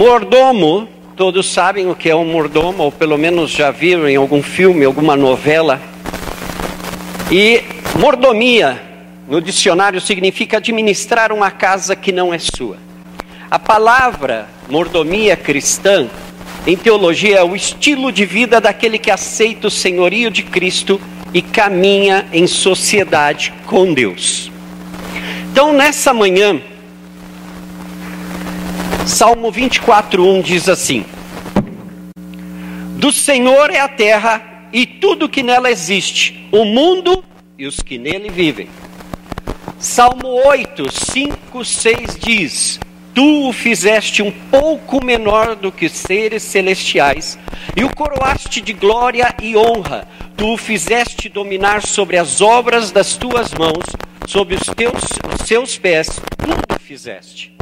Mordomo, todos sabem o que é um mordomo, ou pelo menos já viram em algum filme, alguma novela. E mordomia, no dicionário, significa administrar uma casa que não é sua. A palavra mordomia cristã, em teologia, é o estilo de vida daquele que aceita o senhorio de Cristo e caminha em sociedade com Deus. Então, nessa manhã, Salmo 24:1 diz assim: Do Senhor é a terra e tudo que nela existe, o mundo e os que nele vivem. Salmo 8, 5, 6 diz: Tu o fizeste um pouco menor do que seres celestiais, e o coroaste de glória e honra. Tu o fizeste dominar sobre as obras das tuas mãos, sobre os teus os seus pés, tudo fizeste.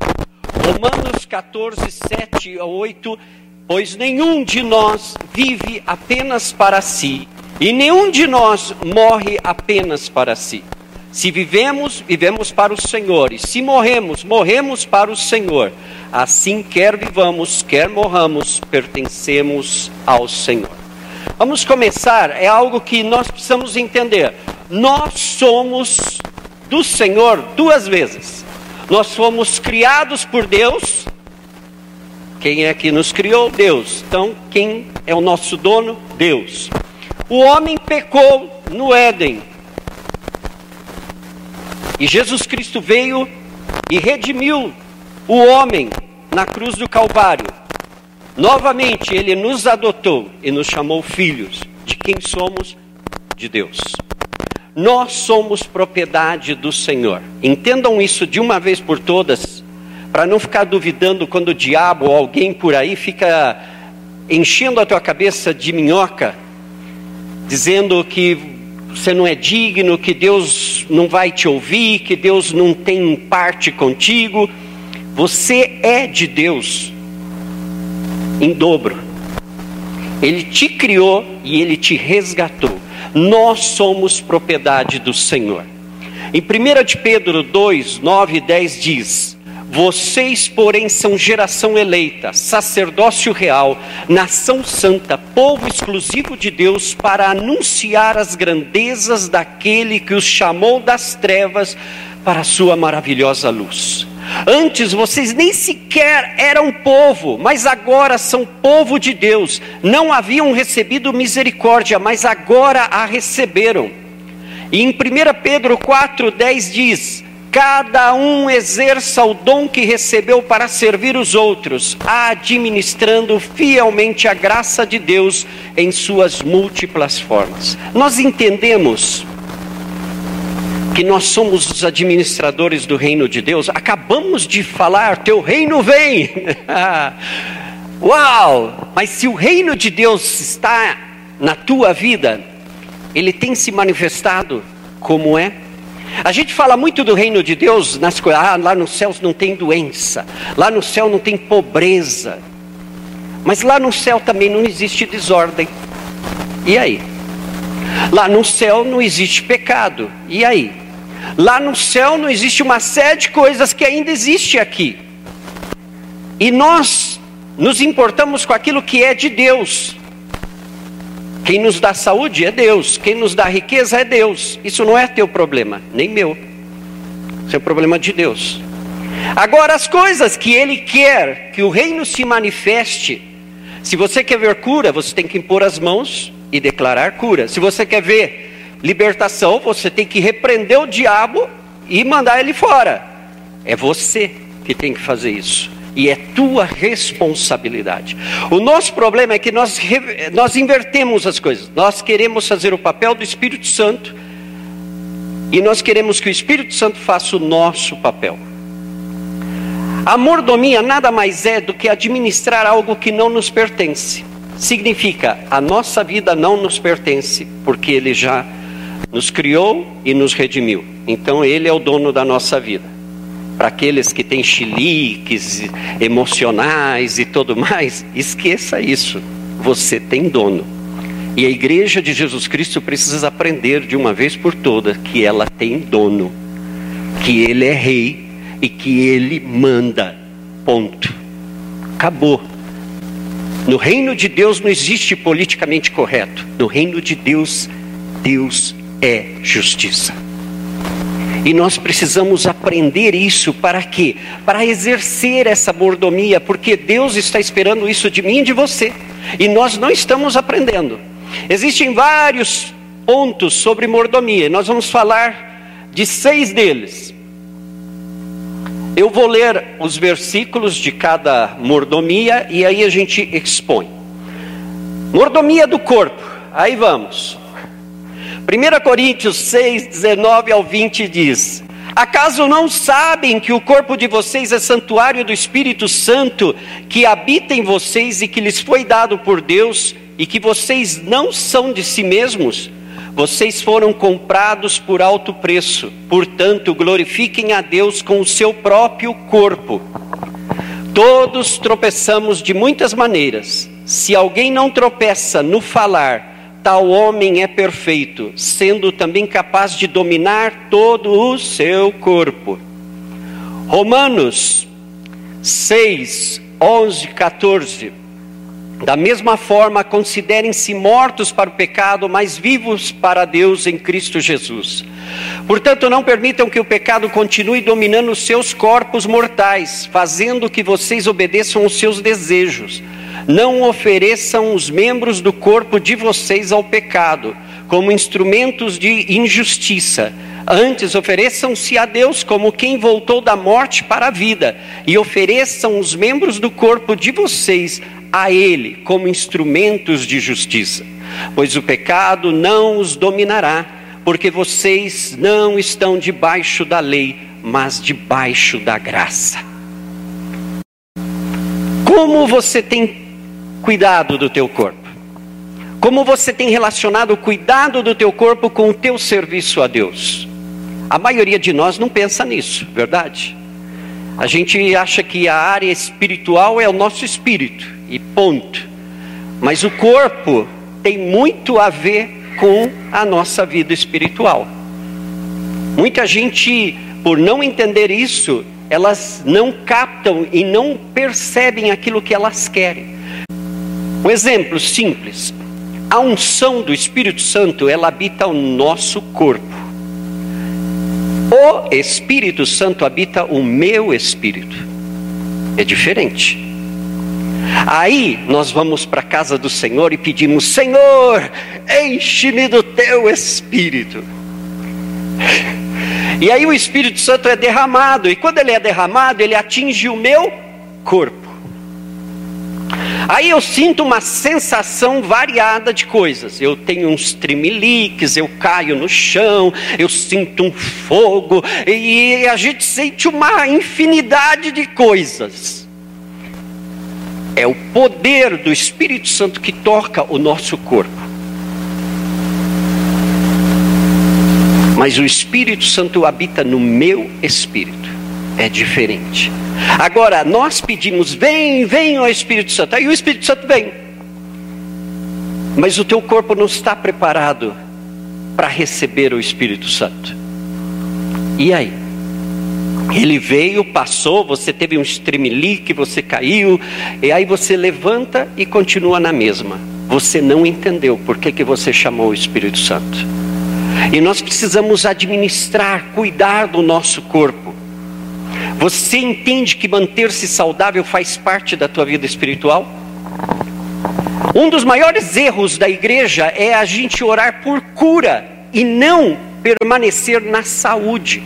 Romanos 14, 7 a 8, pois nenhum de nós vive apenas para si, e nenhum de nós morre apenas para si. Se vivemos, vivemos para o Senhor, e se morremos, morremos para o Senhor. Assim, quer vivamos, quer morramos, pertencemos ao Senhor. Vamos começar, é algo que nós precisamos entender. Nós somos do Senhor duas vezes. Nós fomos criados por Deus. Quem é que nos criou? Deus. Então, quem é o nosso dono? Deus. O homem pecou no Éden. E Jesus Cristo veio e redimiu o homem na cruz do Calvário. Novamente, ele nos adotou e nos chamou filhos. De quem somos? De Deus. Nós somos propriedade do Senhor. Entendam isso de uma vez por todas, para não ficar duvidando quando o diabo ou alguém por aí fica enchendo a tua cabeça de minhoca, dizendo que você não é digno, que Deus não vai te ouvir, que Deus não tem parte contigo. Você é de Deus em dobro. Ele te criou e ele te resgatou. Nós somos propriedade do Senhor. Em 1 de Pedro 2, 9 e 10 diz: Vocês, porém, são geração eleita, sacerdócio real, nação santa, povo exclusivo de Deus, para anunciar as grandezas daquele que os chamou das trevas para a sua maravilhosa luz. Antes vocês nem sequer eram povo, mas agora são povo de Deus. Não haviam recebido misericórdia, mas agora a receberam. E em 1 Pedro 4,10 diz: Cada um exerça o dom que recebeu para servir os outros, administrando fielmente a graça de Deus em suas múltiplas formas. Nós entendemos que nós somos os administradores do reino de Deus. Acabamos de falar, teu reino vem. Uau! Mas se o reino de Deus está na tua vida, ele tem se manifestado como é. A gente fala muito do reino de Deus nas coisas, ah, lá nos céus não tem doença, lá no céu não tem pobreza. Mas lá no céu também não existe desordem. E aí? Lá no céu não existe pecado. E aí? Lá no céu não existe uma série de coisas que ainda existe aqui. E nós nos importamos com aquilo que é de Deus. Quem nos dá saúde é Deus, quem nos dá riqueza é Deus. Isso não é teu problema, nem meu. Isso é o problema de Deus. Agora, as coisas que Ele quer que o reino se manifeste, se você quer ver cura, você tem que impor as mãos e declarar cura. Se você quer ver libertação, você tem que repreender o diabo e mandar ele fora. É você que tem que fazer isso. E é tua responsabilidade. O nosso problema é que nós, nós invertemos as coisas. Nós queremos fazer o papel do Espírito Santo e nós queremos que o Espírito Santo faça o nosso papel. A mordomia nada mais é do que administrar algo que não nos pertence. Significa, a nossa vida não nos pertence, porque Ele já nos criou e nos redimiu. Então Ele é o dono da nossa vida. Para aqueles que têm chiliques emocionais e tudo mais, esqueça isso. Você tem dono. E a igreja de Jesus Cristo precisa aprender de uma vez por todas que ela tem dono, que Ele é rei e que Ele manda. Ponto. Acabou. No reino de Deus não existe politicamente correto. No reino de Deus, Deus é justiça. E nós precisamos aprender isso para quê? Para exercer essa mordomia, porque Deus está esperando isso de mim e de você. E nós não estamos aprendendo. Existem vários pontos sobre mordomia. Nós vamos falar de seis deles. Eu vou ler os versículos de cada mordomia e aí a gente expõe. Mordomia do corpo. Aí vamos. 1 Coríntios 6, 19 ao 20 diz: Acaso não sabem que o corpo de vocês é santuário do Espírito Santo que habita em vocês e que lhes foi dado por Deus e que vocês não são de si mesmos? Vocês foram comprados por alto preço, portanto, glorifiquem a Deus com o seu próprio corpo. Todos tropeçamos de muitas maneiras. Se alguém não tropeça no falar, tal homem é perfeito, sendo também capaz de dominar todo o seu corpo. Romanos 6, 11, 14. Da mesma forma, considerem-se mortos para o pecado, mas vivos para Deus em Cristo Jesus. Portanto, não permitam que o pecado continue dominando os seus corpos mortais, fazendo que vocês obedeçam aos seus desejos. Não ofereçam os membros do corpo de vocês ao pecado, como instrumentos de injustiça. Antes, ofereçam-se a Deus como quem voltou da morte para a vida, e ofereçam os membros do corpo de vocês a Ele como instrumentos de justiça. Pois o pecado não os dominará, porque vocês não estão debaixo da lei, mas debaixo da graça. Como você tem cuidado do teu corpo? Como você tem relacionado o cuidado do teu corpo com o teu serviço a Deus? A maioria de nós não pensa nisso, verdade? A gente acha que a área espiritual é o nosso espírito e ponto. Mas o corpo tem muito a ver com a nossa vida espiritual. Muita gente, por não entender isso, elas não captam e não percebem aquilo que elas querem. Um exemplo simples: a unção do Espírito Santo, ela habita o nosso corpo. O Espírito Santo habita o meu espírito. É diferente. Aí nós vamos para a casa do Senhor e pedimos: Senhor, enche-me do teu espírito. E aí o Espírito Santo é derramado, e quando ele é derramado, ele atinge o meu corpo. Aí eu sinto uma sensação variada de coisas. Eu tenho uns tremeliques, eu caio no chão, eu sinto um fogo, e a gente sente uma infinidade de coisas. É o poder do Espírito Santo que toca o nosso corpo. Mas o Espírito Santo habita no meu espírito. É diferente. Agora, nós pedimos, vem, vem, ó Espírito Santo. Aí o Espírito Santo vem. Mas o teu corpo não está preparado para receber o Espírito Santo. E aí? Ele veio, passou, você teve um estremelique, você caiu, e aí você levanta e continua na mesma. Você não entendeu por que, que você chamou o Espírito Santo. E nós precisamos administrar, cuidar do nosso corpo. Você entende que manter-se saudável faz parte da tua vida espiritual? Um dos maiores erros da igreja é a gente orar por cura e não permanecer na saúde.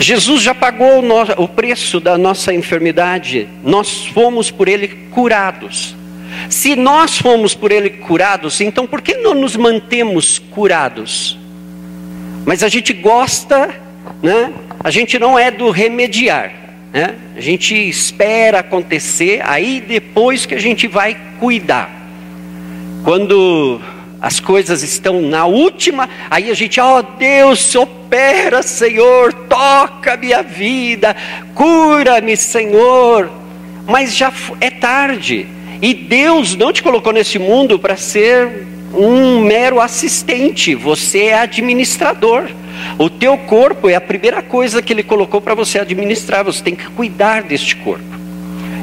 Jesus já pagou o preço da nossa enfermidade, nós fomos por ele curados. Se nós fomos por ele curados, então por que não nos mantemos curados? Mas a gente gosta, né? A gente não é do remediar, né? A gente espera acontecer, aí depois que a gente vai cuidar. Quando as coisas estão na última, aí a gente, ó oh, Deus, opera, Senhor, toca minha vida, cura-me, Senhor. Mas já é tarde. E Deus não te colocou nesse mundo para ser um mero assistente, você é administrador. O teu corpo é a primeira coisa que ele colocou para você administrar, você tem que cuidar deste corpo.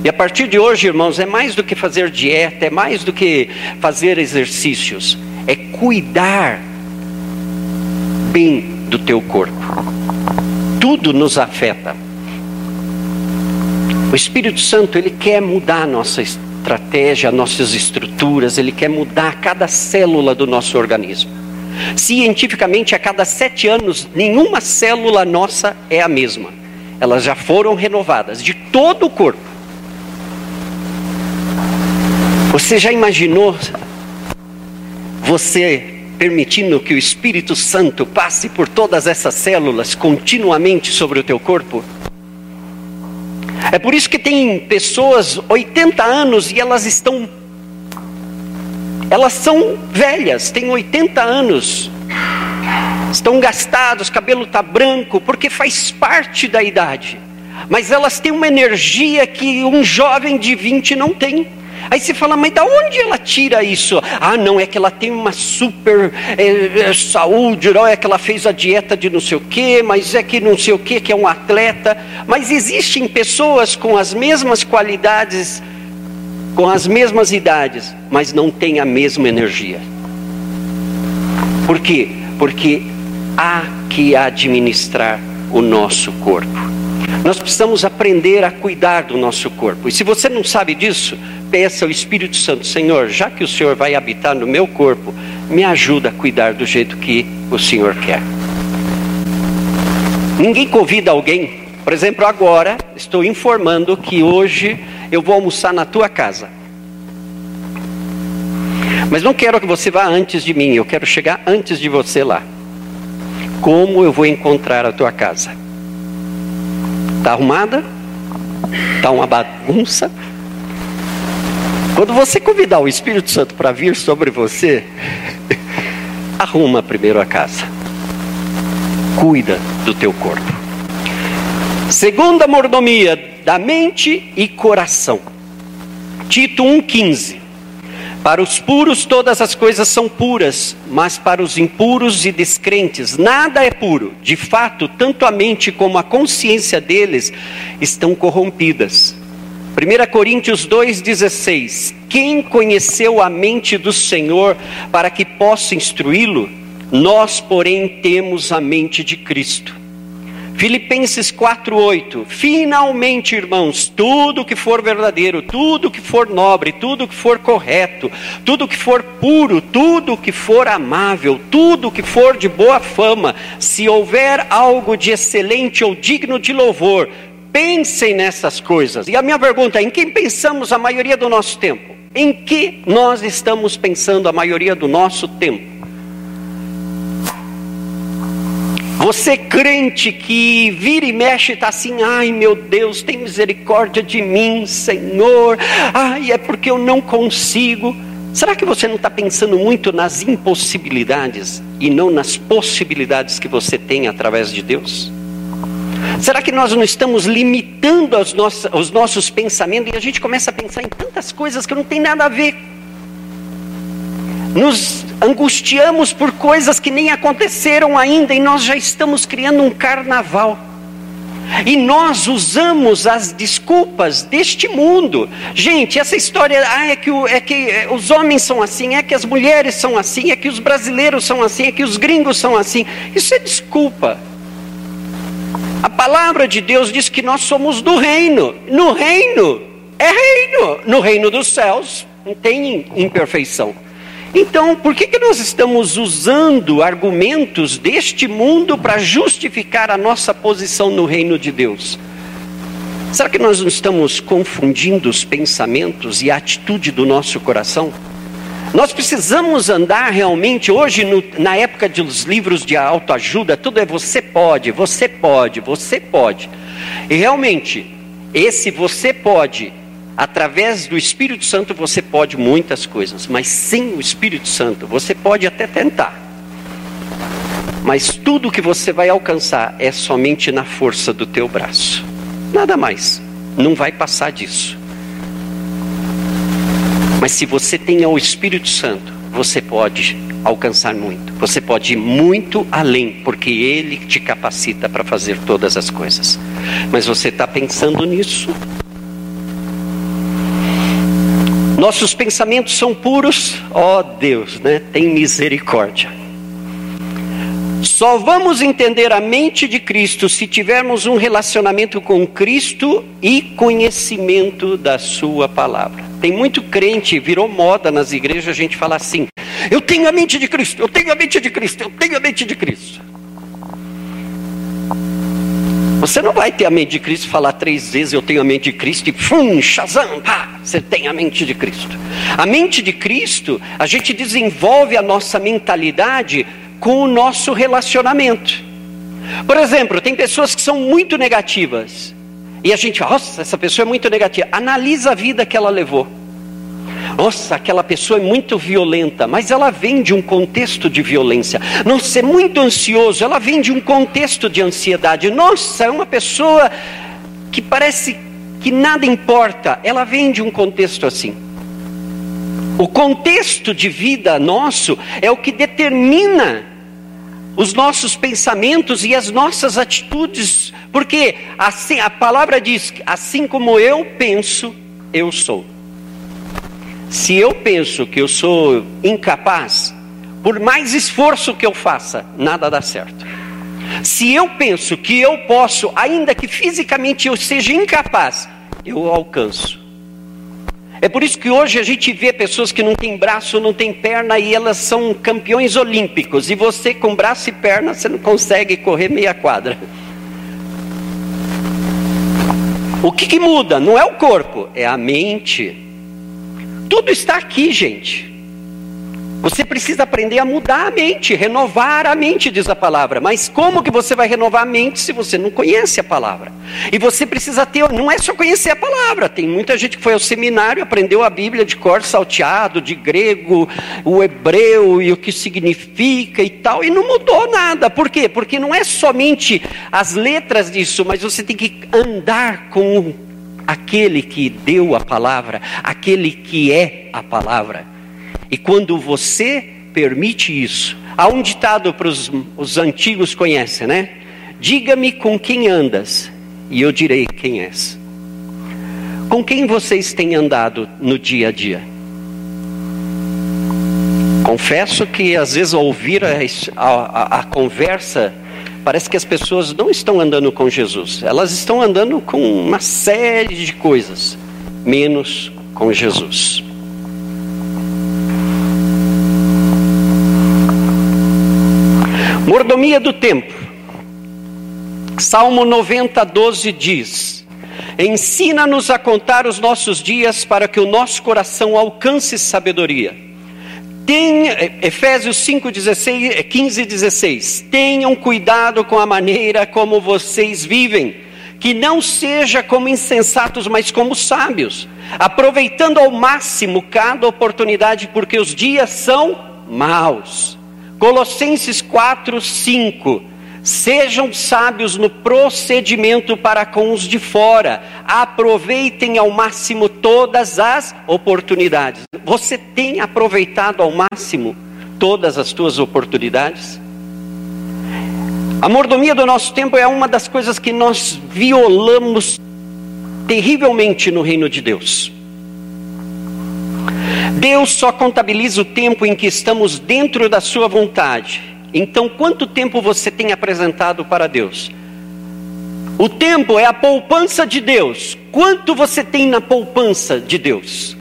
E a partir de hoje, irmãos, é mais do que fazer dieta, é mais do que fazer exercícios, é cuidar bem do teu corpo. Tudo nos afeta. O Espírito Santo, ele quer mudar a nossa estratégia, nossas estruturas, ele quer mudar cada célula do nosso organismo. Cientificamente, a cada sete anos, nenhuma célula nossa é a mesma. Elas já foram renovadas, de todo o corpo. Você já imaginou você permitindo que o Espírito Santo passe por todas essas células continuamente sobre o teu corpo? É por isso que tem pessoas 80 anos e elas estão elas são velhas, têm 80 anos. Estão gastados, cabelo está branco, porque faz parte da idade. Mas elas têm uma energia que um jovem de 20 não tem. Aí você fala, mas da onde ela tira isso? Ah, não, é que ela tem uma super é, é, saúde, não é que ela fez a dieta de não sei o quê, mas é que não sei o quê, que é um atleta. Mas existem pessoas com as mesmas qualidades, com as mesmas idades, mas não têm a mesma energia. Por quê? Porque há que administrar o nosso corpo. Nós precisamos aprender a cuidar do nosso corpo. E se você não sabe disso, peça ao Espírito Santo: Senhor, já que o Senhor vai habitar no meu corpo, me ajuda a cuidar do jeito que o Senhor quer. Ninguém convida alguém, por exemplo, agora estou informando que hoje eu vou almoçar na tua casa. Mas não quero que você vá antes de mim, eu quero chegar antes de você lá. Como eu vou encontrar a tua casa? Está arrumada? Está uma bagunça? Quando você convidar o Espírito Santo para vir sobre você, arruma primeiro a casa. Cuida do teu corpo. Segunda mordomia da mente e coração. Tito 1,15. Para os puros todas as coisas são puras, mas para os impuros e descrentes nada é puro. De fato, tanto a mente como a consciência deles estão corrompidas. 1 Coríntios 2,16: Quem conheceu a mente do Senhor para que possa instruí-lo? Nós, porém, temos a mente de Cristo. Filipenses 4:8. Finalmente, irmãos, tudo que for verdadeiro, tudo que for nobre, tudo que for correto, tudo que for puro, tudo que for amável, tudo que for de boa fama, se houver algo de excelente ou digno de louvor, pensem nessas coisas. E a minha pergunta é: em quem pensamos a maioria do nosso tempo? Em que nós estamos pensando a maioria do nosso tempo? Você crente que vira e mexe está assim, ai meu Deus, tem misericórdia de mim, Senhor. Ai, é porque eu não consigo. Será que você não está pensando muito nas impossibilidades e não nas possibilidades que você tem através de Deus? Será que nós não estamos limitando os nossos, os nossos pensamentos e a gente começa a pensar em tantas coisas que não tem nada a ver nos angustiamos por coisas que nem aconteceram ainda e nós já estamos criando um carnaval. E nós usamos as desculpas deste mundo. Gente, essa história, ah, é, que o, é que é, os homens são assim, é que as mulheres são assim, é que os brasileiros são assim, é que os gringos são assim. Isso é desculpa. A palavra de Deus diz que nós somos do reino. No reino, é reino. No reino dos céus, não tem imperfeição. Então, por que, que nós estamos usando argumentos deste mundo para justificar a nossa posição no reino de Deus? Será que nós não estamos confundindo os pensamentos e a atitude do nosso coração? Nós precisamos andar realmente, hoje, no, na época dos livros de autoajuda, tudo é você pode, você pode, você pode. E realmente, esse você pode Através do Espírito Santo você pode muitas coisas, mas sem o Espírito Santo você pode até tentar. Mas tudo que você vai alcançar é somente na força do teu braço. Nada mais. Não vai passar disso. Mas se você tem o Espírito Santo, você pode alcançar muito. Você pode ir muito além, porque Ele te capacita para fazer todas as coisas. Mas você está pensando nisso? Nossos pensamentos são puros, ó oh Deus, né? Tem misericórdia. Só vamos entender a mente de Cristo se tivermos um relacionamento com Cristo e conhecimento da Sua palavra. Tem muito crente, virou moda nas igrejas a gente falar assim: eu tenho a mente de Cristo, eu tenho a mente de Cristo, eu tenho a mente de Cristo. Você não vai ter a mente de Cristo falar três vezes eu tenho a mente de Cristo e fum, shazam, pá, você tem a mente de Cristo. A mente de Cristo, a gente desenvolve a nossa mentalidade com o nosso relacionamento. Por exemplo, tem pessoas que são muito negativas. E a gente, nossa, essa pessoa é muito negativa. Analisa a vida que ela levou. Nossa, aquela pessoa é muito violenta, mas ela vem de um contexto de violência. Nossa, é muito ansioso, ela vem de um contexto de ansiedade. Nossa, é uma pessoa que parece que nada importa, ela vem de um contexto assim. O contexto de vida nosso é o que determina os nossos pensamentos e as nossas atitudes, porque assim a palavra diz: assim como eu penso, eu sou. Se eu penso que eu sou incapaz, por mais esforço que eu faça, nada dá certo. Se eu penso que eu posso, ainda que fisicamente eu seja incapaz, eu alcanço. É por isso que hoje a gente vê pessoas que não têm braço, não têm perna e elas são campeões olímpicos. E você com braço e perna, você não consegue correr meia quadra. O que, que muda? Não é o corpo, é a mente. Tudo está aqui, gente. Você precisa aprender a mudar a mente, renovar a mente, diz a palavra. Mas como que você vai renovar a mente se você não conhece a palavra? E você precisa ter, não é só conhecer a palavra. Tem muita gente que foi ao seminário, aprendeu a Bíblia de cor salteado, de grego, o hebreu e o que significa e tal, e não mudou nada. Por quê? Porque não é somente as letras disso, mas você tem que andar com aquele que deu a palavra, aquele que é a palavra. E quando você permite isso, há um ditado para os, os antigos conhecem, né? Diga-me com quem andas, e eu direi quem és. Com quem vocês têm andado no dia a dia? Confesso que às vezes ao ouvir a, a, a conversa parece que as pessoas não estão andando com Jesus, elas estão andando com uma série de coisas, menos com Jesus. Mordomia do tempo. Salmo 90, 12 diz: Ensina-nos a contar os nossos dias para que o nosso coração alcance sabedoria. Tem, Efésios 5, 16, 15 e 16. Tenham cuidado com a maneira como vocês vivem, que não seja como insensatos, mas como sábios, aproveitando ao máximo cada oportunidade, porque os dias são maus. Colossenses 4, 5. Sejam sábios no procedimento para com os de fora, aproveitem ao máximo todas as oportunidades. Você tem aproveitado ao máximo todas as suas oportunidades? A mordomia do nosso tempo é uma das coisas que nós violamos terrivelmente no reino de Deus. Deus só contabiliza o tempo em que estamos dentro da Sua vontade. Então, quanto tempo você tem apresentado para Deus? O tempo é a poupança de Deus. Quanto você tem na poupança de Deus?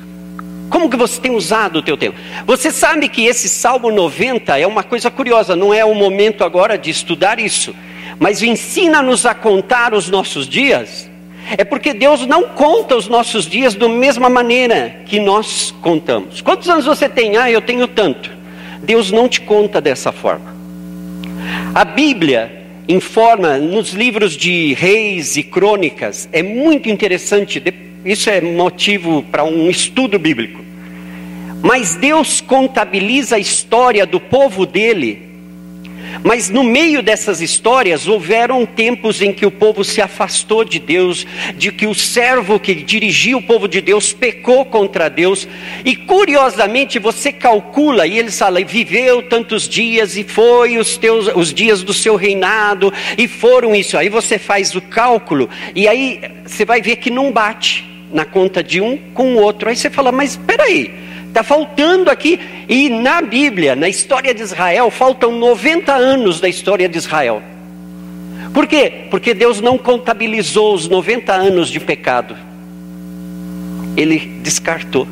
Como que você tem usado o teu tempo? Você sabe que esse Salmo 90 é uma coisa curiosa, não é o momento agora de estudar isso, mas ensina-nos a contar os nossos dias é porque Deus não conta os nossos dias da mesma maneira que nós contamos. Quantos anos você tem? Ah, eu tenho tanto. Deus não te conta dessa forma. A Bíblia informa nos livros de reis e crônicas, é muito interessante, isso é motivo para um estudo bíblico. Mas Deus contabiliza a história do povo dele Mas no meio dessas histórias, houveram tempos em que o povo se afastou de Deus, de que o servo que dirigia o povo de Deus pecou contra Deus, e curiosamente você calcula, e ele fala, viveu tantos dias, e foi os, teus, os dias do seu reinado, e foram isso. Aí você faz o cálculo, e aí você vai ver que não bate na conta de um com o outro. Aí você fala, mas espera aí Está faltando aqui, e na Bíblia, na história de Israel, faltam 90 anos da história de Israel. Por quê? Porque Deus não contabilizou os 90 anos de pecado, Ele descartou.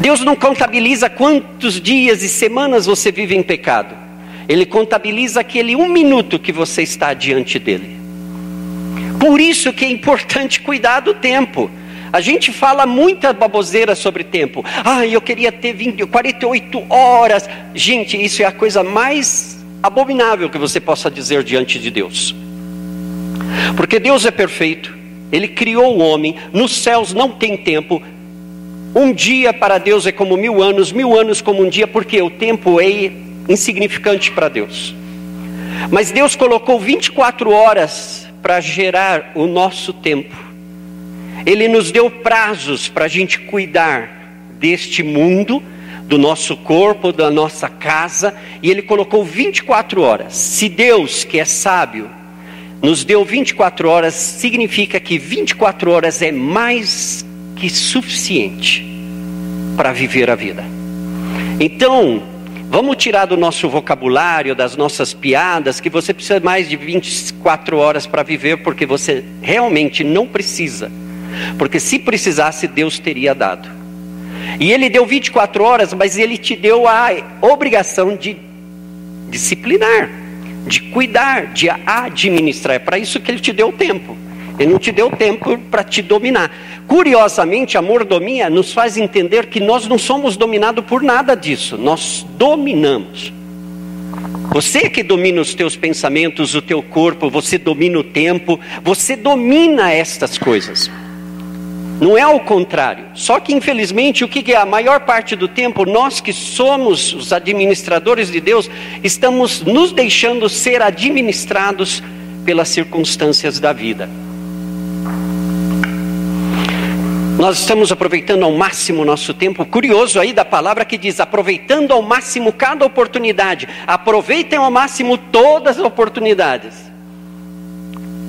Deus não contabiliza quantos dias e semanas você vive em pecado, Ele contabiliza aquele um minuto que você está diante dEle. Por isso que é importante cuidar do tempo. A gente fala muita baboseira sobre tempo. Ah, eu queria ter 20, 48 horas. Gente, isso é a coisa mais abominável que você possa dizer diante de Deus. Porque Deus é perfeito, Ele criou o homem, nos céus não tem tempo. Um dia para Deus é como mil anos, mil anos como um dia, porque o tempo é insignificante para Deus. Mas Deus colocou 24 horas para gerar o nosso tempo. Ele nos deu prazos para a gente cuidar deste mundo, do nosso corpo, da nossa casa, e Ele colocou 24 horas. Se Deus, que é sábio, nos deu 24 horas, significa que 24 horas é mais que suficiente para viver a vida. Então, vamos tirar do nosso vocabulário, das nossas piadas, que você precisa mais de 24 horas para viver, porque você realmente não precisa porque se precisasse, Deus teria dado. E ele deu 24 horas, mas ele te deu a obrigação de disciplinar, de cuidar, de administrar. É para isso que ele te deu tempo. Ele não te deu tempo para te dominar. Curiosamente, a mordomia nos faz entender que nós não somos dominados por nada disso, nós dominamos. Você que domina os teus pensamentos, o teu corpo, você domina o tempo, você domina estas coisas. Não é o contrário. Só que, infelizmente, o que é a maior parte do tempo, nós que somos os administradores de Deus, estamos nos deixando ser administrados pelas circunstâncias da vida. Nós estamos aproveitando ao máximo o nosso tempo. Curioso aí da palavra que diz: aproveitando ao máximo cada oportunidade. Aproveitem ao máximo todas as oportunidades.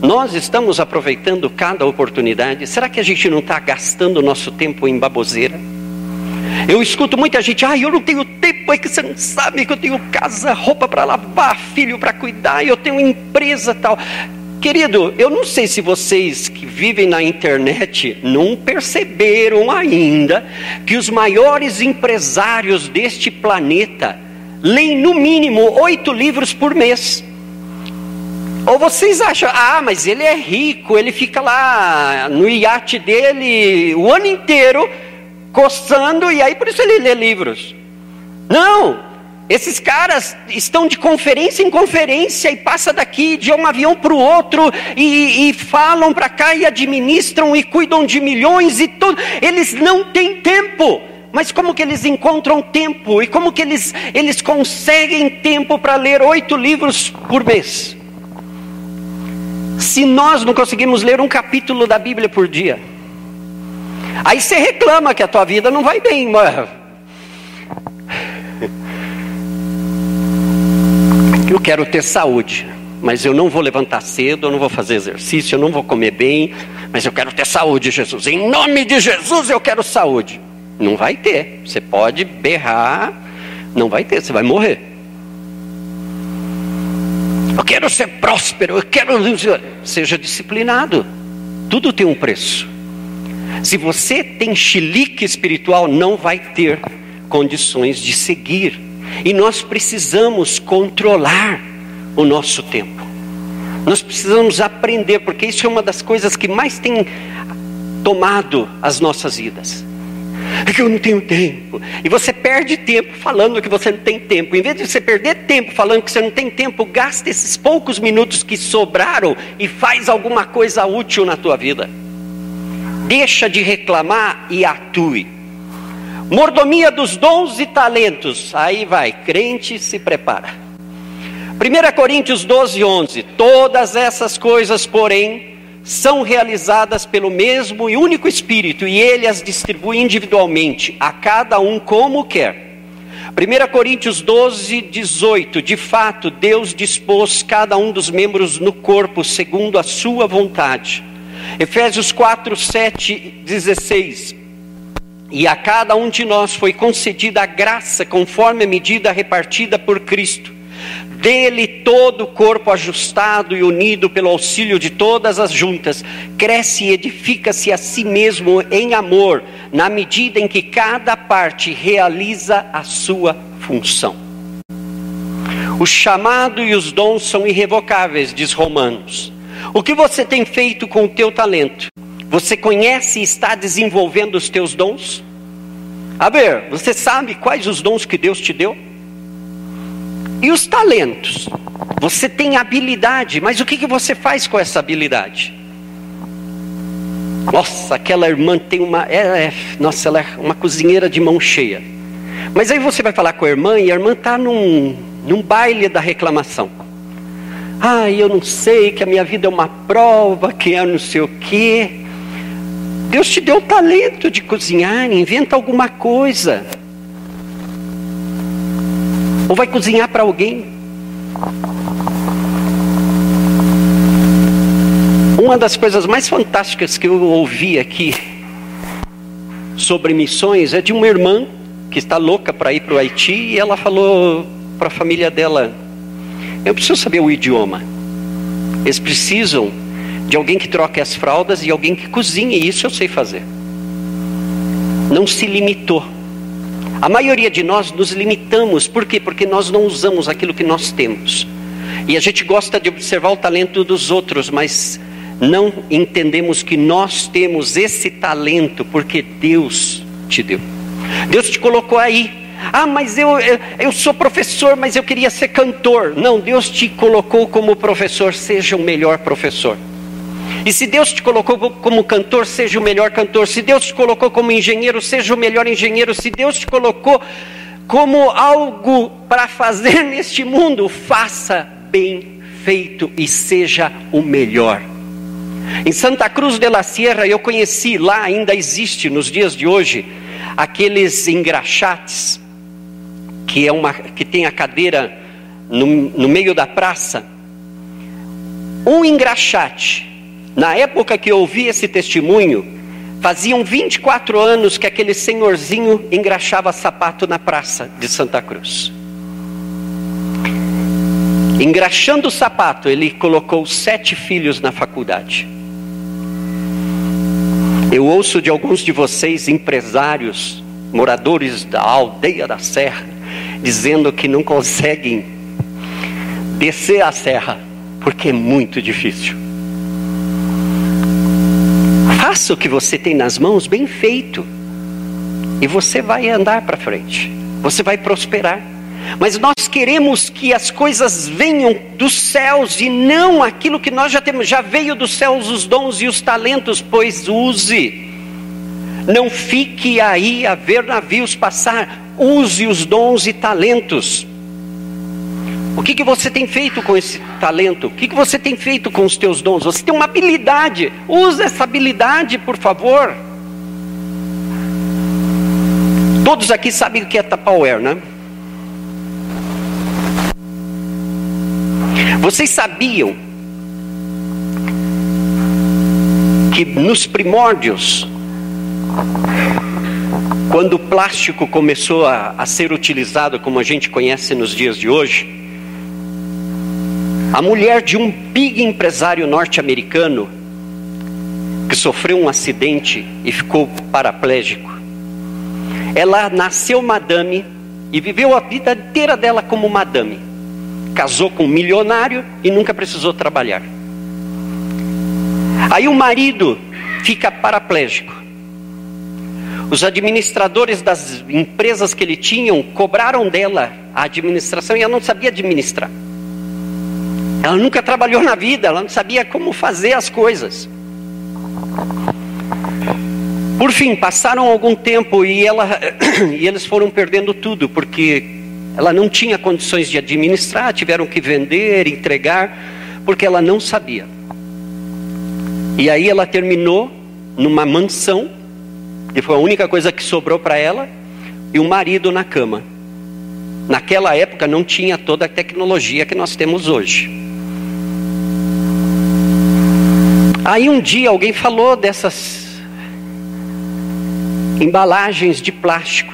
Nós estamos aproveitando cada oportunidade. Será que a gente não está gastando nosso tempo em baboseira? Eu escuto muita gente, ah, eu não tenho tempo, é que você não sabe que eu tenho casa, roupa para lavar, filho para cuidar, eu tenho empresa tal. Querido, eu não sei se vocês que vivem na internet não perceberam ainda que os maiores empresários deste planeta leem no mínimo oito livros por mês. Ou vocês acham, ah, mas ele é rico, ele fica lá no iate dele o ano inteiro coçando e aí por isso ele lê livros. Não, esses caras estão de conferência em conferência e passa daqui de um avião para o outro e, e falam para cá e administram e cuidam de milhões e tudo. Eles não têm tempo. Mas como que eles encontram tempo? E como que eles, eles conseguem tempo para ler oito livros por mês? Se nós não conseguimos ler um capítulo da Bíblia por dia, aí você reclama que a tua vida não vai bem, mano. Eu quero ter saúde, mas eu não vou levantar cedo, eu não vou fazer exercício, eu não vou comer bem, mas eu quero ter saúde, Jesus. Em nome de Jesus eu quero saúde. Não vai ter. Você pode berrar, não vai ter, você vai morrer eu quero ser próspero, eu quero. Seja disciplinado. Tudo tem um preço. Se você tem chilique espiritual, não vai ter condições de seguir. E nós precisamos controlar o nosso tempo. Nós precisamos aprender, porque isso é uma das coisas que mais tem tomado as nossas vidas. É que eu não tenho tempo. E você perde tempo falando que você não tem tempo. Em vez de você perder tempo falando que você não tem tempo, gasta esses poucos minutos que sobraram e faz alguma coisa útil na tua vida. Deixa de reclamar e atue. Mordomia dos dons e talentos. Aí vai, crente se prepara. 1 Coríntios 12, 11. Todas essas coisas, porém, são realizadas pelo mesmo e único Espírito, e ele as distribui individualmente, a cada um como quer. 1 Coríntios 12, 18. De fato, Deus dispôs cada um dos membros no corpo segundo a sua vontade. Efésios 4, 7, 16. E a cada um de nós foi concedida a graça conforme a medida repartida por Cristo. Dele todo o corpo ajustado e unido pelo auxílio de todas as juntas, cresce e edifica-se a si mesmo em amor, na medida em que cada parte realiza a sua função. O chamado e os dons são irrevocáveis, diz Romanos. O que você tem feito com o teu talento? Você conhece e está desenvolvendo os teus dons? A ver, você sabe quais os dons que Deus te deu? E os talentos? Você tem habilidade, mas o que, que você faz com essa habilidade? Nossa, aquela irmã tem uma. É, é, nossa, ela é uma cozinheira de mão cheia. Mas aí você vai falar com a irmã e a irmã está num, num baile da reclamação. Ah, eu não sei, que a minha vida é uma prova, que é não sei o quê. Deus te deu o talento de cozinhar, inventa alguma coisa. Ou vai cozinhar para alguém? Uma das coisas mais fantásticas que eu ouvi aqui sobre missões é de uma irmã que está louca para ir para o Haiti e ela falou para a família dela: Eu preciso saber o idioma. Eles precisam de alguém que troque as fraldas e alguém que cozinhe, isso eu sei fazer. Não se limitou a maioria de nós nos limitamos, por quê? Porque nós não usamos aquilo que nós temos. E a gente gosta de observar o talento dos outros, mas não entendemos que nós temos esse talento porque Deus te deu. Deus te colocou aí. Ah, mas eu, eu, eu sou professor, mas eu queria ser cantor. Não, Deus te colocou como professor, seja o melhor professor. E se Deus te colocou como cantor, seja o melhor cantor. Se Deus te colocou como engenheiro, seja o melhor engenheiro. Se Deus te colocou como algo para fazer neste mundo, faça bem feito e seja o melhor. Em Santa Cruz de la Sierra, eu conheci, lá ainda existe nos dias de hoje, aqueles engraxates, que, é uma, que tem a cadeira no, no meio da praça. Um engraxate na época que eu ouvi esse testemunho, faziam 24 anos que aquele senhorzinho engraxava sapato na praça de Santa Cruz. Engraxando o sapato, ele colocou sete filhos na faculdade. Eu ouço de alguns de vocês, empresários, moradores da aldeia da serra, dizendo que não conseguem descer a serra porque é muito difícil. Faça o que você tem nas mãos bem feito. E você vai andar para frente. Você vai prosperar. Mas nós queremos que as coisas venham dos céus e não aquilo que nós já temos. Já veio dos céus os dons e os talentos, pois use. Não fique aí a ver navios passar. Use os dons e talentos. O que, que você tem feito com esse talento? O que, que você tem feito com os teus dons? Você tem uma habilidade, use essa habilidade, por favor. Todos aqui sabem o que é Tupperware, né? Vocês sabiam que nos primórdios, quando o plástico começou a, a ser utilizado como a gente conhece nos dias de hoje, a mulher de um big empresário norte-americano que sofreu um acidente e ficou paraplégico. Ela nasceu madame e viveu a vida inteira dela como madame. Casou com um milionário e nunca precisou trabalhar. Aí o marido fica paraplégico. Os administradores das empresas que ele tinham cobraram dela a administração e ela não sabia administrar. Ela nunca trabalhou na vida, ela não sabia como fazer as coisas. Por fim, passaram algum tempo e, ela, e eles foram perdendo tudo, porque Ela não tinha condições de administrar, tiveram que vender, entregar, porque ela não sabia. E aí ela terminou numa mansão, que foi a única coisa que sobrou para ela, e o marido na cama. Naquela época não tinha toda a tecnologia que nós temos hoje. Aí um dia alguém falou dessas embalagens de plástico.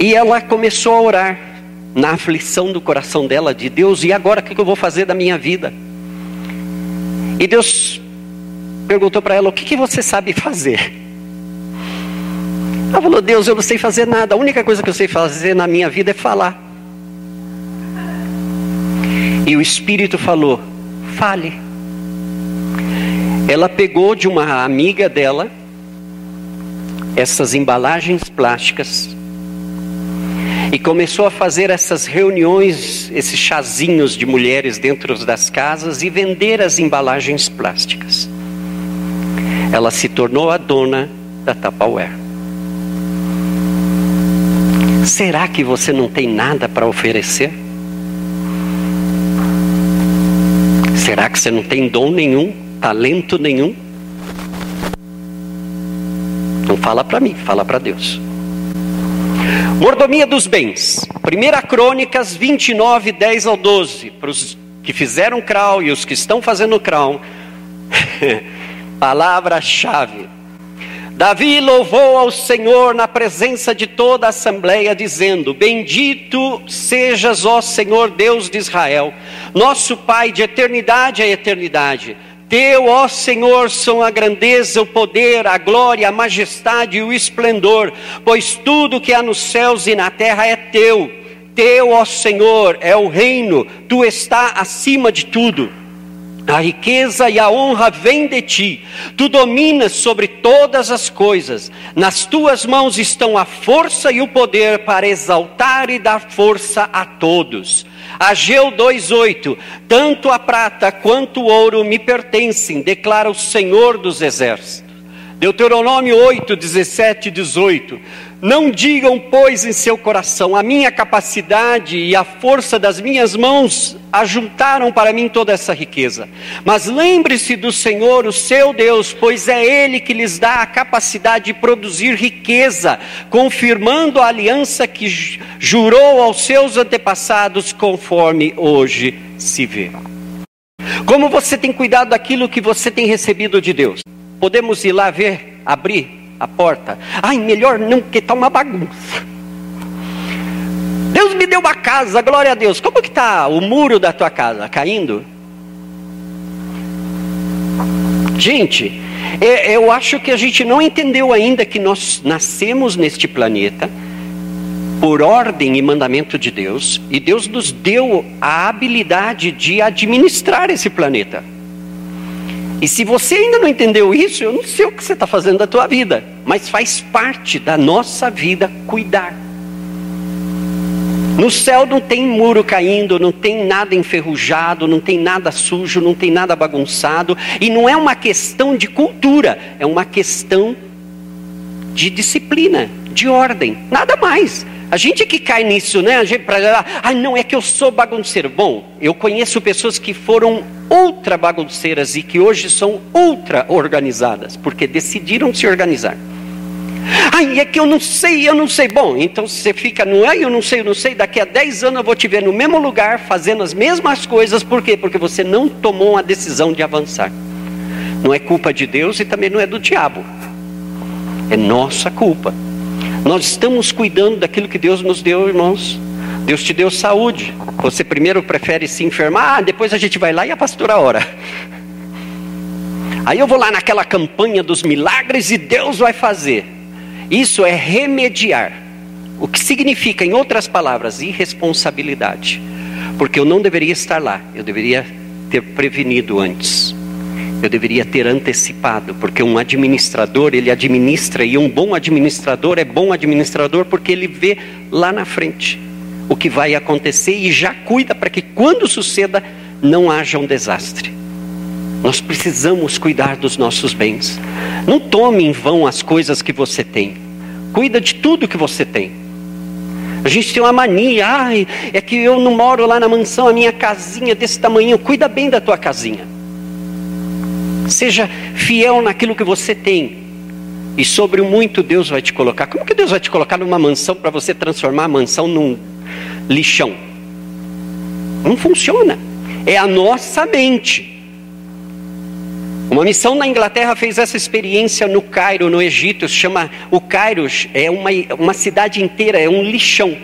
E ela começou a orar na aflição do coração dela de Deus, e agora o que eu vou fazer da minha vida? E Deus perguntou para ela: O que, que você sabe fazer? Ela falou: Deus, eu não sei fazer nada, a única coisa que eu sei fazer na minha vida é falar. E o Espírito falou: Fale. Ela pegou de uma amiga dela essas embalagens plásticas e começou a fazer essas reuniões, esses chazinhos de mulheres dentro das casas e vender as embalagens plásticas. Ela se tornou a dona da Tupperware. Será que você não tem nada para oferecer? Será que você não tem dom nenhum, talento nenhum? Não fala para mim, fala para Deus. Mordomia dos bens. 1 Crônicas 29, 10 ao 12. Para os que fizeram crown e os que estão fazendo crown. Palavra-chave. Davi louvou ao Senhor na presença de toda a assembleia, dizendo: Bendito sejas, ó Senhor Deus de Israel, nosso Pai de eternidade a eternidade. Teu, ó Senhor, são a grandeza, o poder, a glória, a majestade e o esplendor, pois tudo que há nos céus e na terra é teu. Teu, ó Senhor, é o reino, tu está acima de tudo. A riqueza e a honra vêm de ti. Tu dominas sobre todas as coisas. Nas tuas mãos estão a força e o poder para exaltar e dar força a todos. Ageu 2:8 Tanto a prata quanto o ouro me pertencem, declara o Senhor dos exércitos. Deuteronômio 8, 17 e 18. Não digam, pois, em seu coração: a minha capacidade e a força das minhas mãos ajuntaram para mim toda essa riqueza. Mas lembre-se do Senhor, o seu Deus, pois é Ele que lhes dá a capacidade de produzir riqueza, confirmando a aliança que jurou aos seus antepassados, conforme hoje se vê. Como você tem cuidado daquilo que você tem recebido de Deus? Podemos ir lá ver, abrir a porta. Ai, melhor não, porque está uma bagunça. Deus me deu uma casa, glória a Deus. Como que está o muro da tua casa? Caindo? Gente, é, eu acho que a gente não entendeu ainda que nós nascemos neste planeta por ordem e mandamento de Deus, e Deus nos deu a habilidade de administrar esse planeta. E se você ainda não entendeu isso, eu não sei o que você está fazendo da tua vida, mas faz parte da nossa vida cuidar. No céu não tem muro caindo, não tem nada enferrujado, não tem nada sujo, não tem nada bagunçado, e não é uma questão de cultura, é uma questão de disciplina, de ordem, nada mais. A gente que cai nisso, né? A gente para ah, não é que eu sou bagunceiro. Bom, eu conheço pessoas que foram ultra bagunceiras e que hoje são ultra organizadas, porque decidiram se organizar. Ai, é que eu não sei, eu não sei. Bom, então você fica no ai, eu não sei, eu não sei. Daqui a 10 anos eu vou te ver no mesmo lugar, fazendo as mesmas coisas. Por quê? Porque você não tomou uma decisão de avançar. Não é culpa de Deus e também não é do diabo. É nossa culpa. Nós estamos cuidando daquilo que Deus nos deu, irmãos. Deus te deu saúde. Você primeiro prefere se enfermar, ah, depois a gente vai lá e a pastora ora. Aí eu vou lá naquela campanha dos milagres e Deus vai fazer. Isso é remediar. O que significa, em outras palavras, irresponsabilidade. Porque eu não deveria estar lá, eu deveria ter prevenido antes eu deveria ter antecipado, porque um administrador, ele administra, e um bom administrador é bom administrador porque ele vê lá na frente o que vai acontecer e já cuida para que quando suceda não haja um desastre. Nós precisamos cuidar dos nossos bens. Não tome em vão as coisas que você tem. Cuida de tudo que você tem. A gente tem uma mania, ai, é que eu não moro lá na mansão, a minha casinha desse tamanho. Cuida bem da tua casinha. Seja fiel naquilo que você tem. E sobre o muito Deus vai te colocar. Como que Deus vai te colocar numa mansão para você transformar a mansão num lixão? Não funciona. É a nossa mente. Uma missão na Inglaterra fez essa experiência no Cairo, no Egito. Se chama o Cairo é uma, uma cidade inteira, é um lixão.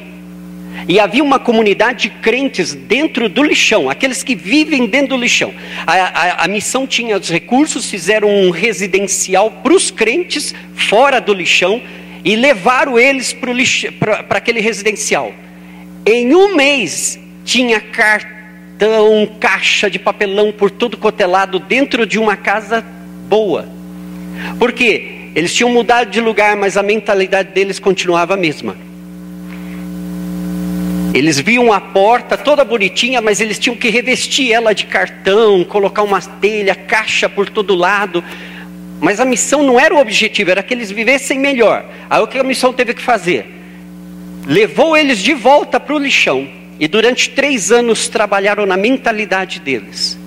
E havia uma comunidade de crentes dentro do lixão, aqueles que vivem dentro do lixão. A, a, a missão tinha os recursos, fizeram um residencial para os crentes fora do lixão e levaram eles para aquele residencial. Em um mês tinha cartão, caixa de papelão por todo cotelado dentro de uma casa boa. Por quê? Eles tinham mudado de lugar, mas a mentalidade deles continuava a mesma. Eles viam a porta toda bonitinha, mas eles tinham que revestir ela de cartão, colocar uma telha, caixa por todo lado. Mas a missão não era o objetivo, era que eles vivessem melhor. Aí o que a missão teve que fazer? Levou eles de volta para o lixão. E durante três anos trabalharam na mentalidade deles.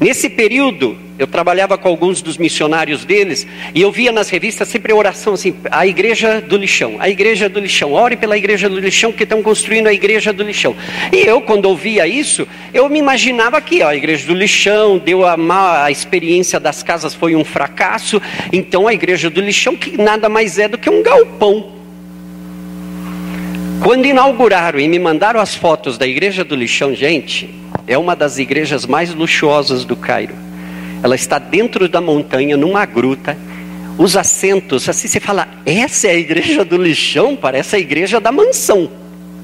Nesse período, eu trabalhava com alguns dos missionários deles e eu via nas revistas sempre oração assim: a igreja do lixão, a igreja do lixão, ore pela igreja do lixão que estão construindo a igreja do lixão. E eu, quando ouvia isso, eu me imaginava que ó, a igreja do lixão deu a má a experiência das casas foi um fracasso, então a igreja do lixão que nada mais é do que um galpão. Quando inauguraram e me mandaram as fotos da igreja do lixão, gente, é uma das igrejas mais luxuosas do Cairo. Ela está dentro da montanha, numa gruta. Os assentos, assim você fala, essa é a igreja do lixão? Parece a igreja da mansão,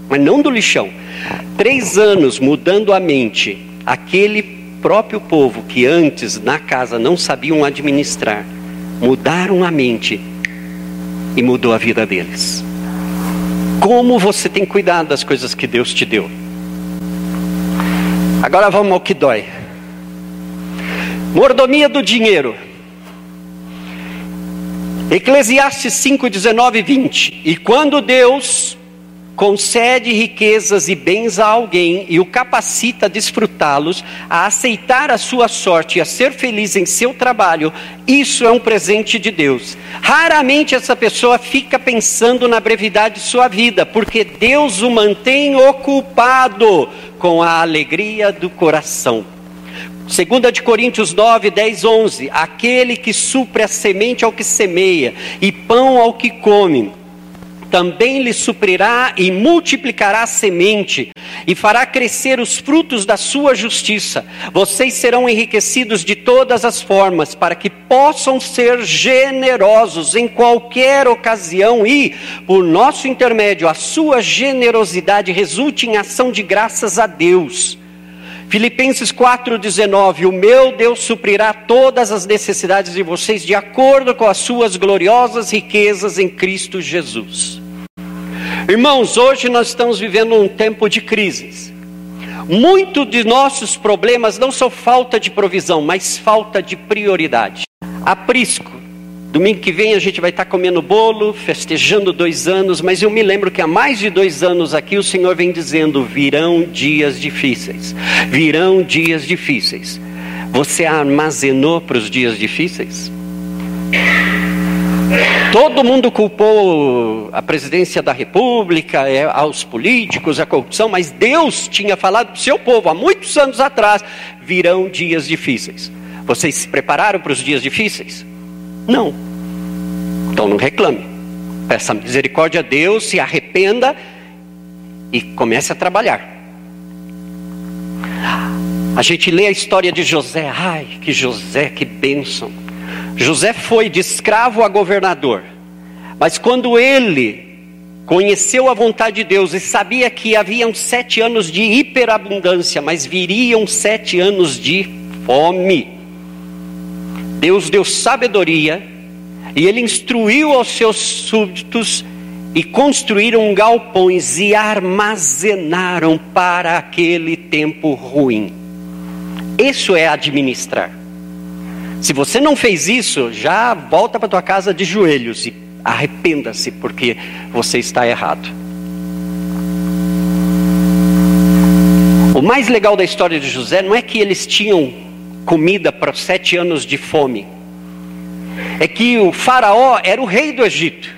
mas não do lixão. Três anos mudando a mente, aquele próprio povo que antes na casa não sabiam administrar, mudaram a mente e mudou a vida deles. Como você tem cuidado das coisas que Deus te deu? Agora vamos ao que dói. Mordomia do dinheiro. Eclesiastes 5, 19 e 20. E quando Deus concede riquezas e bens a alguém e o capacita a desfrutá-los, a aceitar a sua sorte e a ser feliz em seu trabalho, isso é um presente de Deus. Raramente essa pessoa fica pensando na brevidade de sua vida, porque Deus o mantém ocupado com a alegria do coração. 2 de Coríntios 9, 10, 11. Aquele que supre a semente ao que semeia e pão ao que come, também lhe suprirá e multiplicará a semente e fará crescer os frutos da sua justiça. Vocês serão enriquecidos de todas as formas, para que possam ser generosos em qualquer ocasião e, por nosso intermédio, a sua generosidade resulte em ação de graças a Deus. Filipenses 4,19: O meu Deus suprirá todas as necessidades de vocês de acordo com as suas gloriosas riquezas em Cristo Jesus. Irmãos, hoje nós estamos vivendo um tempo de crises. Muito de nossos problemas não são falta de provisão, mas falta de prioridade. Aprisco, Domingo que vem a gente vai estar comendo bolo, festejando dois anos, mas eu me lembro que há mais de dois anos aqui o Senhor vem dizendo: virão dias difíceis, virão dias difíceis. Você armazenou para os dias difíceis? Todo mundo culpou a presidência da República, é, aos políticos, a corrupção, mas Deus tinha falado para o seu povo há muitos anos atrás: virão dias difíceis. Vocês se prepararam para os dias difíceis? Não. Então não reclame. Peça misericórdia a Deus, se arrependa e comece a trabalhar. A gente lê a história de José, ai, que José, que bênção. José foi de escravo a governador, mas quando ele conheceu a vontade de Deus e sabia que haviam sete anos de hiperabundância, mas viriam sete anos de fome, Deus deu sabedoria e ele instruiu aos seus súditos e construíram galpões e armazenaram para aquele tempo ruim. Isso é administrar. Se você não fez isso, já volta para tua casa de joelhos e arrependa-se porque você está errado. O mais legal da história de José não é que eles tinham comida para sete anos de fome, é que o Faraó era o rei do Egito.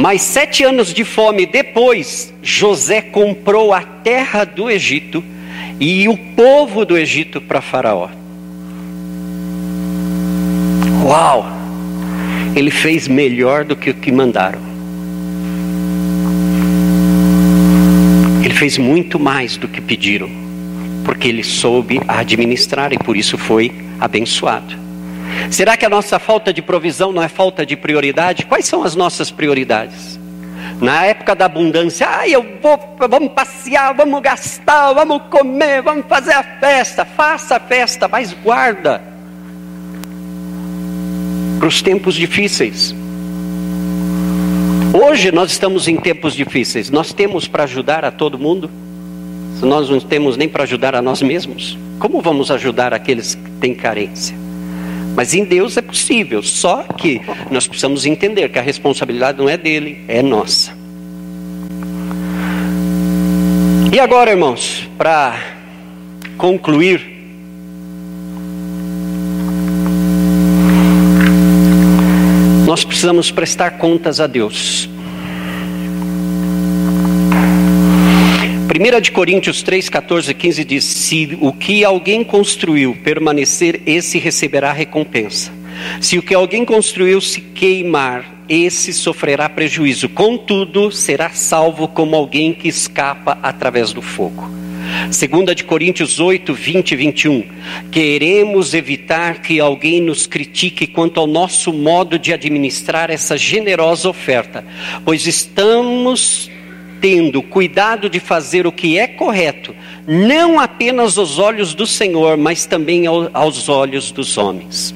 Mas sete anos de fome depois, José comprou a terra do Egito e o povo do Egito para Faraó. Uau! Ele fez melhor do que o que mandaram. Ele fez muito mais do que pediram, porque ele soube administrar e por isso foi abençoado. Será que a nossa falta de provisão não é falta de prioridade? Quais são as nossas prioridades? Na época da abundância, ah, eu vou, vamos passear, vamos gastar, vamos comer, vamos fazer a festa. Faça a festa, mas guarda para os tempos difíceis. Hoje nós estamos em tempos difíceis. Nós temos para ajudar a todo mundo? Se nós não temos nem para ajudar a nós mesmos, como vamos ajudar aqueles que têm carência? Mas em Deus é possível, só que nós precisamos entender que a responsabilidade não é dele, é nossa. E agora, irmãos, para concluir, nós precisamos prestar contas a Deus. 1 de Coríntios 3, 14 e 15 diz: Se o que alguém construiu permanecer, esse receberá recompensa. Se o que alguém construiu se queimar, esse sofrerá prejuízo. Contudo, será salvo como alguém que escapa através do fogo. 2 de Coríntios 8, 20 e 21. Queremos evitar que alguém nos critique quanto ao nosso modo de administrar essa generosa oferta, pois estamos tendo cuidado de fazer o que é correto, não apenas aos olhos do Senhor, mas também aos olhos dos homens.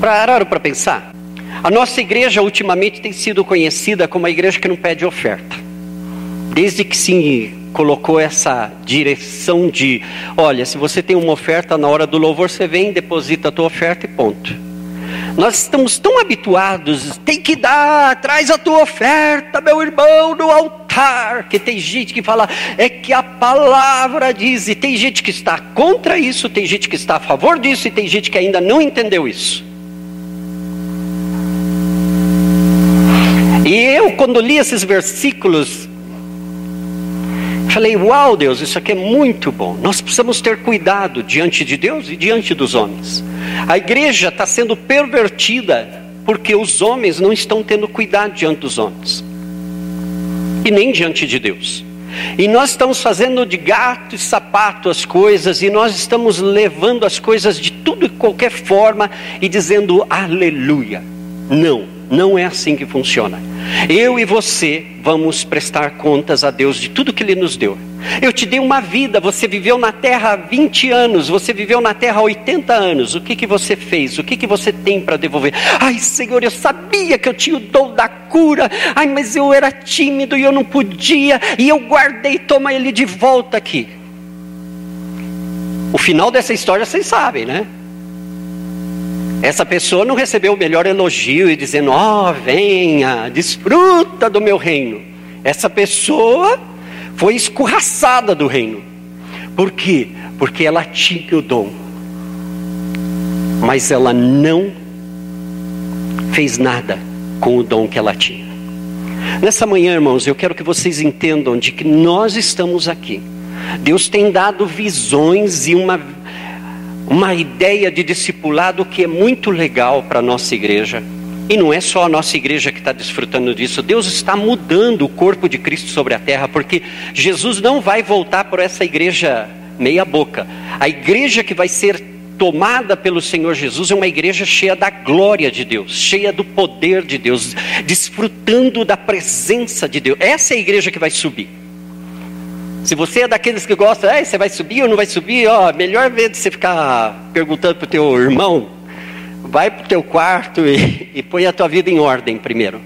Pararam para pensar? A nossa igreja ultimamente tem sido conhecida como a igreja que não pede oferta. Desde que se colocou essa direção de, olha, se você tem uma oferta na hora do louvor, você vem, deposita a tua oferta e ponto. Nós estamos tão habituados, tem que dar, traz a tua oferta, meu irmão, no altar. Que tem gente que fala, é que a palavra diz, e tem gente que está contra isso, tem gente que está a favor disso, e tem gente que ainda não entendeu isso. E eu, quando li esses versículos, falei: Uau, Deus, isso aqui é muito bom. Nós precisamos ter cuidado diante de Deus e diante dos homens. A igreja está sendo pervertida porque os homens não estão tendo cuidado diante dos homens e nem diante de Deus. E nós estamos fazendo de gato e sapato as coisas, e nós estamos levando as coisas de tudo e qualquer forma e dizendo aleluia. Não, não é assim que funciona. Eu e você vamos prestar contas a Deus de tudo que Ele nos deu. Eu te dei uma vida, você viveu na terra há 20 anos, você viveu na terra há 80 anos. O que, que você fez? O que, que você tem para devolver? Ai, Senhor, eu sabia que eu tinha o dom da cura. Ai, mas eu era tímido e eu não podia. E eu guardei, toma ele de volta aqui. O final dessa história vocês sabem, né? Essa pessoa não recebeu o melhor elogio e dizendo: Ó, oh, venha, desfruta do meu reino. Essa pessoa foi escorraçada do reino. Por quê? Porque ela tinha o dom, mas ela não fez nada com o dom que ela tinha. Nessa manhã, irmãos, eu quero que vocês entendam de que nós estamos aqui. Deus tem dado visões e uma uma ideia de discipulado que é muito legal para a nossa igreja. E não é só a nossa igreja que está desfrutando disso, Deus está mudando o corpo de Cristo sobre a terra, porque Jesus não vai voltar por essa igreja meia-boca. A igreja que vai ser tomada pelo Senhor Jesus é uma igreja cheia da glória de Deus, cheia do poder de Deus, desfrutando da presença de Deus. Essa é a igreja que vai subir. Se você é daqueles que gosta, é, você vai subir ou não vai subir, ó, melhor ver de você ficar perguntando para o teu irmão, vai para o teu quarto e, e põe a tua vida em ordem primeiro.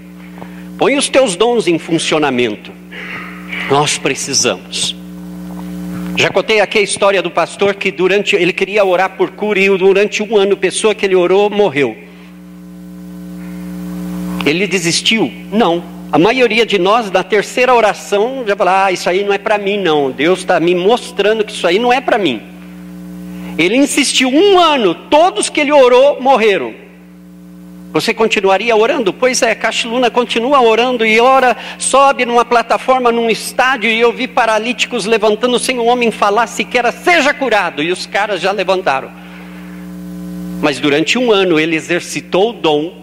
Põe os teus dons em funcionamento. Nós precisamos. Já contei aqui a história do pastor que durante ele queria orar por cura e durante um ano a pessoa que ele orou morreu. Ele desistiu? Não. A maioria de nós, na terceira oração, já fala: Ah, isso aí não é para mim, não. Deus está me mostrando que isso aí não é para mim. Ele insistiu um ano, todos que ele orou morreram. Você continuaria orando? Pois é, Cachiluna continua orando e ora, sobe numa plataforma, num estádio, e eu vi paralíticos levantando sem o homem falar sequer, seja curado, e os caras já levantaram. Mas durante um ano ele exercitou o dom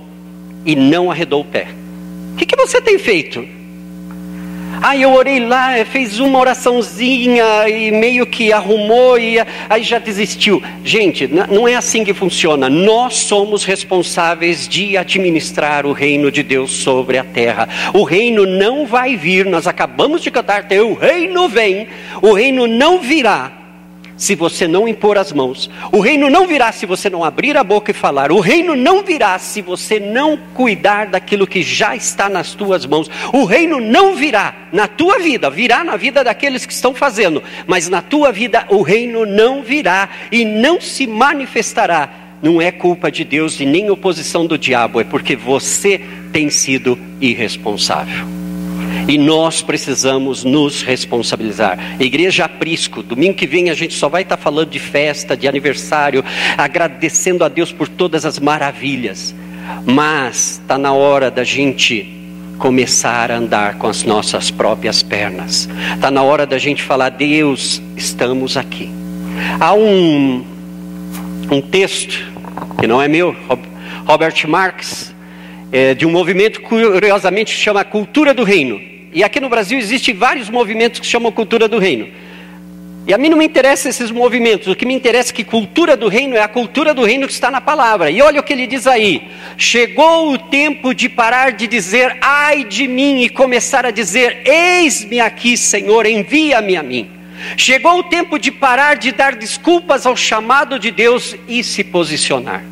e não arredou o pé. O que, que você tem feito? Ah, eu orei lá, fez uma oraçãozinha e meio que arrumou e aí já desistiu. Gente, não é assim que funciona. Nós somos responsáveis de administrar o reino de Deus sobre a terra. O reino não vai vir, nós acabamos de cantar, o reino vem, o reino não virá se você não impor as mãos. O reino não virá se você não abrir a boca e falar. O reino não virá se você não cuidar daquilo que já está nas tuas mãos. O reino não virá na tua vida, virá na vida daqueles que estão fazendo, mas na tua vida o reino não virá e não se manifestará. Não é culpa de Deus e nem oposição do diabo, é porque você tem sido irresponsável. E nós precisamos nos responsabilizar. Igreja Aprisco, domingo que vem a gente só vai estar falando de festa, de aniversário, agradecendo a Deus por todas as maravilhas. Mas está na hora da gente começar a andar com as nossas próprias pernas. Está na hora da gente falar: Deus, estamos aqui. Há um, um texto, que não é meu, Robert Marx, é, de um movimento curiosamente chama Cultura do Reino. E aqui no Brasil existem vários movimentos que chamam cultura do reino. E a mim não me interessam esses movimentos, o que me interessa é que cultura do reino é a cultura do reino que está na palavra. E olha o que ele diz aí: chegou o tempo de parar de dizer ai de mim e começar a dizer eis-me aqui, Senhor, envia-me a mim. Chegou o tempo de parar de dar desculpas ao chamado de Deus e se posicionar.